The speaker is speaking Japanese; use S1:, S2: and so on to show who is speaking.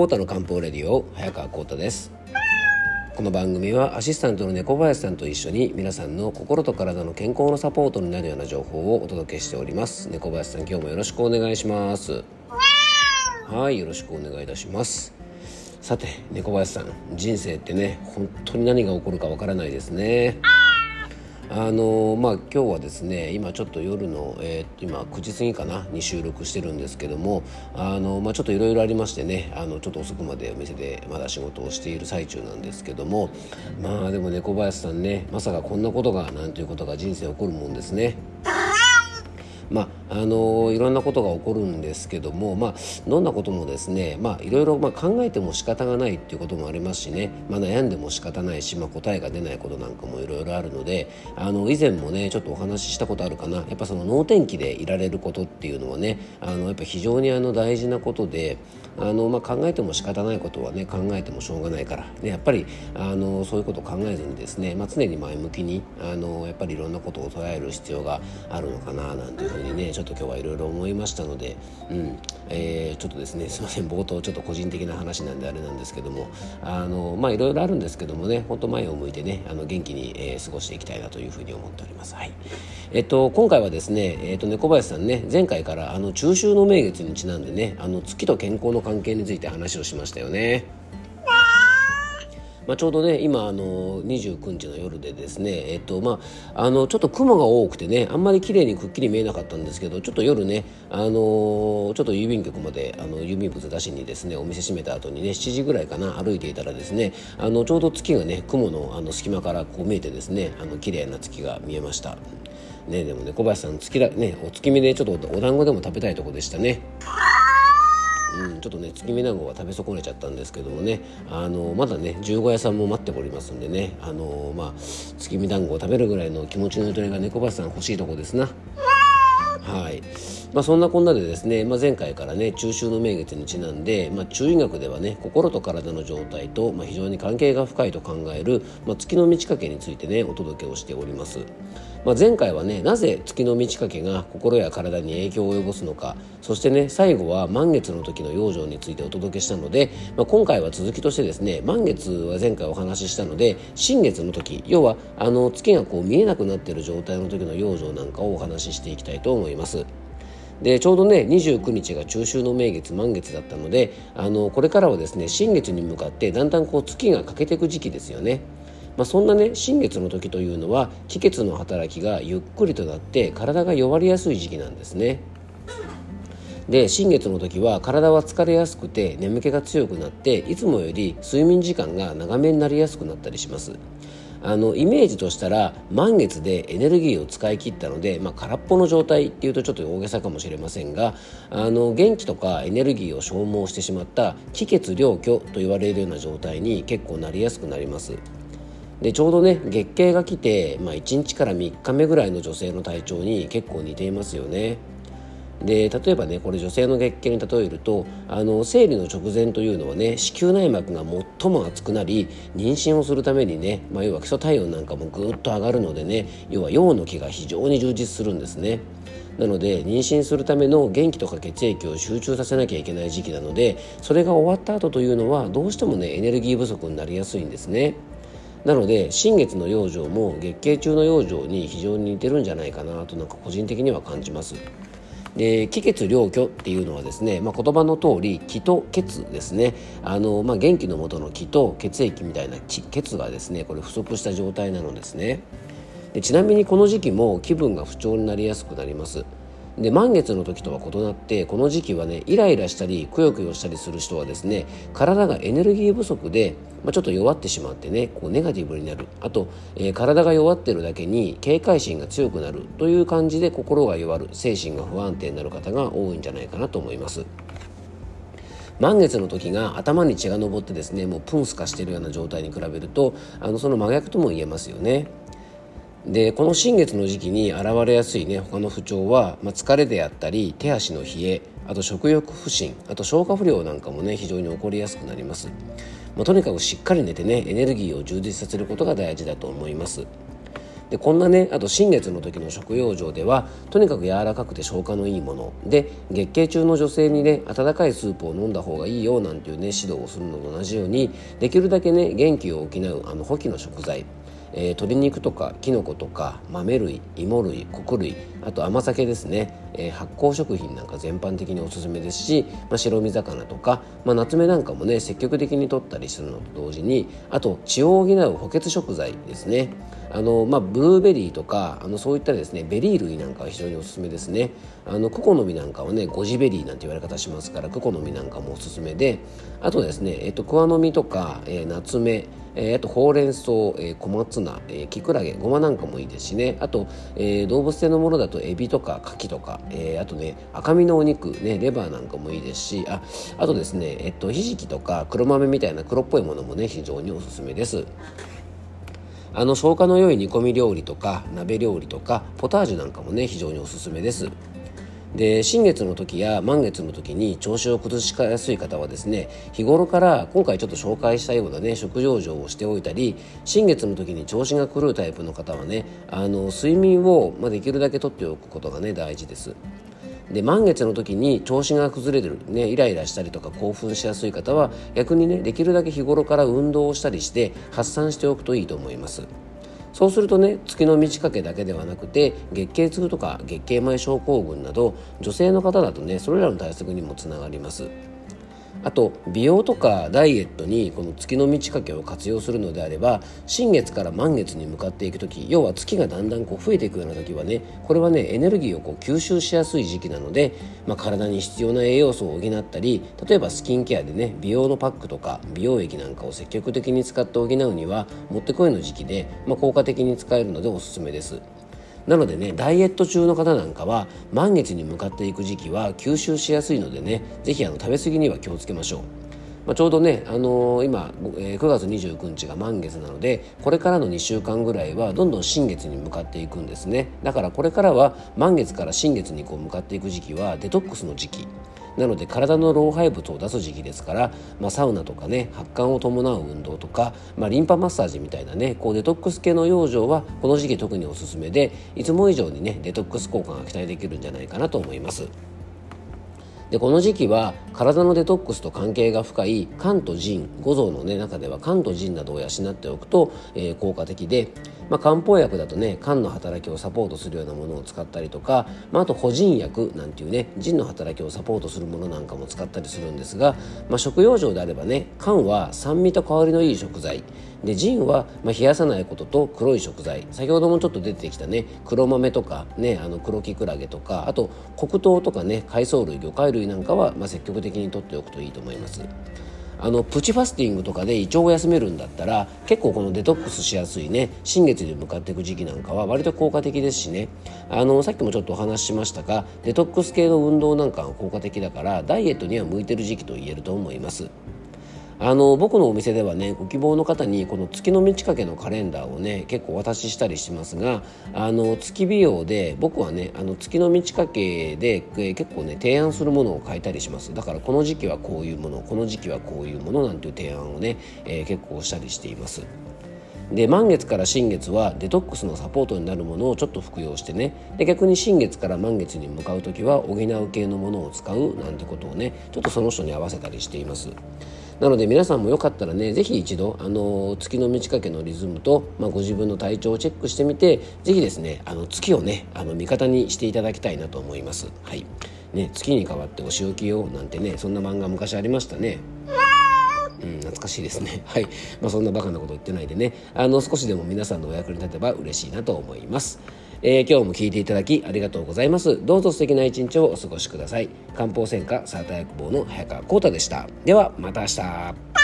S1: コータの漢方レディオ早川コータです。この番組はアシスタントの猫林さんと一緒に皆さんの心と体の健康のサポートになるような情報をお届けしております。猫林さん今日もよろしくお願いします。はいよろしくお願いいたします。さて猫林さん人生ってね本当に何が起こるかわからないですね。あのまあ今日はですね今ちょっと夜の、えー、今9時過ぎかなに収録してるんですけどもあの、まあ、ちょっといろいろありましてねあのちょっと遅くまでお店でまだ仕事をしている最中なんですけどもまあでも猫林さんねまさかこんなことがなんていうことが人生起こるもんですね。まあ、あのいろんなことが起こるんですけども、まあ、どんなこともですね、まあ、いろいろまあ考えても仕方がないっていうこともありますしね、まあ、悩んでも仕方ないし、まあ、答えが出ないことなんかもいろいろあるのであの以前もねちょっとお話ししたことあるかな。やっぱその能天気でいられることっていうのはねあのやっぱ非常にあの大事なことであの、まあ、考えても仕方ないことはね考えてもしょうがないから、ね、やっぱりあのそういうことを考えずにですね、まあ、常に前向きにあのやっぱりいろんなことを捉える必要があるのかななんていうふうににねちょっと今日はいろいろ思いましたので、うんえー、ちょっとですねすいません冒頭ちょっと個人的な話なんであれなんですけどもあのまあいろいろあるんですけどもね本当前を向いてねあの元気に、えー、過ごしていきたいなというふうに思っております。はいえっと、今回はですね、えっと、猫林さんね前回からあの中秋の名月にちなんでねあの月と健康の関係について話をしましたよね。まあ、ちょうどね今あの29日の夜でですねえっとまああのちょっと雲が多くてねあんまり綺麗にくっきり見えなかったんですけどちょっと夜ねあのちょっと郵便局まであの郵便物出しにですねお店閉めた後にね7時ぐらいかな歩いていたらですねあのちょうど月がね雲のあの隙間からこう見えてですねあの綺麗な月が見えました。ね、でもね小林さん月だねお月見でちょっとお団子でも食べたいとこでしたね。うん、ちょっとね月見団子は食べ損ねちゃったんですけどもね。あのまだね十五屋さんも待っておりますんでね。あの、まあ、月見団子を食べるぐらいの気持ちのゆとりが猫橋さん欲しいとこですな。まあ、そんなこんなでですね、まあ、前回からね中秋の名月にちなんで、まあ、中医学ではね心と体の状態と、まあ、非常に関係が深いと考える、まあ、月の満ち欠けについてねお届けをしております。まあ、前回はねなぜ月の満ち欠けが心や体に影響を及ぼすのかそしてね最後は満月の時の養生についてお届けしたので、まあ、今回は続きとしてですね満月は前回お話ししたので新月の時要はあの月がこう見えなくなっている状態の時の養生なんかをお話ししていきたいと思います。でちょうどね29日が中秋の名月満月だったのであのこれからはですね新月に向かってだんだんこう月が欠けていく時期ですよね。まあ、そんなね新月の時というのは気血の働きがゆっくりとなって体が弱りやすい時期なんですね。で新月の時は体は疲れやすくて眠気が強くなっていつもより睡眠時間が長めになりやすくなったりしますあのイメージとしたら満月でエネルギーを使い切ったので、まあ、空っぽの状態っていうとちょっと大げさかもしれませんがあの元気とかエネルギーを消耗してしまった気血両虚と言われるような状態に結構なりやすくなりますでちょうどね月経が来て、まあ、1日から3日目ぐらいの女性の体調に結構似ていますよね。で例えばねこれ女性の月経に例えるとあの生理の直前というのはね子宮内膜が最も厚くなり妊娠をするためにね、まあ、要は基礎体温なんかもぐっと上がるのでね要は陽の気が非常に充実するんですね。なので妊娠するための元気とか血液を集中させなきゃいけない時期なのでそれが終わった後というのはどうしてもねエネルギー不足になりやすいんですね。なので新月の養生も月経中の養生に非常に似てるんじゃないかなとなんか個人的には感じます。で気血両虚っていうのはですね、まあ、言葉の通り気と血ですね。あの、まあ、元気のもとの気と血液みたいな血がですねこれ不足した状態なのですね。でちなみにこの時期も気分が不調になりやすくなります。で満月の時とは異なってこの時期はねイライラしたりくよくよしたりする人はですね体がエネルギー不足で、まあ、ちょっと弱ってしまってねこうネガティブになるあと、えー、体が弱ってるだけに警戒心が強くなるという感じで心が弱る精神が不安定になる方が多いんじゃないかなと思います。満月の時が頭に血が上ってですねもうプンスカしているような状態に比べるとあのその真逆とも言えますよね。でこの新月の時期に現れやすいね他の不調は、まあ、疲れであったり手足の冷えあと食欲不振あと消化不良なんかもね非常に起こりやすくなります、まあ、とにかくしっかり寝てねエネルギーを充実させることが大事だと思います。でこんなねあと新月の時の食用状ではとにかく柔らかくて消化のいいもの。で月経中の女性にね温かいスープを飲んだ方がいいよなんていうね指導をするのと同じようにできるだけね元気を補うあの補気の食材。えー、鶏肉とかきのことか豆類芋類穀類あと甘酒ですね、えー、発酵食品なんか全般的におすすめですし、まあ、白身魚とか、まあ、ナツメなんかもね積極的に摂ったりするのと同時にあと血を補う補血食材ですね。あの、まあ、ブルーベリーとかあのそういったですねベリー類なんかは非常におすすめですね。あのクコの実なんかはねゴジベリーなんて言われ方しますからクコの実なんかもおすすめであとですね、えっと、クワの実とか、えー、夏目えー、あとほうれん草、えー、小松菜、えー、きくらげごまなんかもいいですしね。あと、えー、動物性のものだとエビとか牡蠣とか、えー、あとね赤身のお肉、ね、レバーなんかもいいですしああとですね、えっと、ひじきとか黒豆みたいな黒っぽいものもね非常におすすめです。あの消化の良い煮込み料理とか鍋料理とかポタージュなんかもね非常におすすめです。で新月の時や満月の時に調子を崩しやすい方はですね日頃から今回ちょっと紹介したようなね食事情をしておいたり新月の時に調子が狂うタイプの方はねあの睡眠を、まあ、できるだけとっておくことがね大事です。で満月の時に調子が崩れる、ね、イライラしたりとか興奮しやすい方は逆にねできるだけ日頃から運動をしたりして発散しておくといいと思います。そうするとね月の満ち欠けだけではなくて月経痛とか月経前症候群など女性の方だとねそれらの対策にもつながります。あと美容とかダイエットにこの月の満ち欠けを活用するのであれば新月から満月に向かっていく時要は月がだんだんこう増えていくような時はねこれはねエネルギーをこう吸収しやすい時期なので、まあ、体に必要な栄養素を補ったり例えばスキンケアでね美容のパックとか美容液なんかを積極的に使って補うにはもってこいの時期で、まあ、効果的に使えるのでおすすめです。なのでねダイエット中の方なんかは満月に向かっていく時期は吸収しやすいのでね是非食べ過ぎには気をつけましょう。まあ、ちょうどね、あのー、今、えー、9月29日が満月なのでこれからの2週間ぐらいはどんどん新月に向かっていくんですねだからこれからは満月から新月にこう向かっていく時期はデトックスの時期なので体の老廃物を出す時期ですから、まあ、サウナとかね発汗を伴う運動とか、まあ、リンパマッサージみたいなねこうデトックス系の養生はこの時期特におすすめでいつも以上にねデトックス効果が期待できるんじゃないかなと思います。でこの時期は体のデトックスと関係が深い肝と腎五臓の、ね、中では肝と腎などを養っておくと、えー、効果的で、まあ、漢方薬だとね肝の働きをサポートするようなものを使ったりとか、まあ、あと補腎薬なんていうね腎の働きをサポートするものなんかも使ったりするんですが、まあ、食用上であればね肝は酸味と香りのいい食材。で腎は、まあ、冷やさないことと黒い食材先ほどもちょっと出てきたね黒豆とか、ね、あの黒きくらげとかあと黒糖とかね海藻類魚介類なんかは、まあ、積極的にとっておくといいと思います。あのプチファスティングとかで胃腸を休めるんだったら結構このデトックスしやすいね新月に向かっていく時期なんかは割と効果的ですしねあのさっきもちょっとお話ししましたがデトックス系の運動なんかが効果的だからダイエットには向いてる時期と言えると思います。あの僕のお店ではねご希望の方にこの月の満ち欠けのカレンダーをね結構お渡ししたりしますがあの月美容で僕はねあの月の満ち欠けで、え結構ね提案するものを変えたりしますだからこの時期はこういうものこの時期はこういうものなんていう提案をね、えー、結構したりしています。で満月から新月はデトックスのサポートになるものをちょっと服用してねで逆に新月から満月に向かう時は補う系のものを使うなんてことをねちょっとその人に合わせたりしています。なので皆さんもよかったらね是非一度あの月の満ち欠けのリズムと、まあ、ご自分の体調をチェックしてみて是非ですねあの月をねあの味方にしていただきたいなと思います。はいね、月に代わってお仕置きよなんてねそんな漫画昔ありましたね。うん、懐かしいですね。はい。まあ、そんなバカなこと言ってないでね、あの、少しでも皆さんのお役に立てば嬉しいなと思います。えー、今日も聞いていただきありがとうございます。どうぞ素敵な一日をお過ごしください。漢方専科サーター薬房の早川浩太でした。ではまた明日。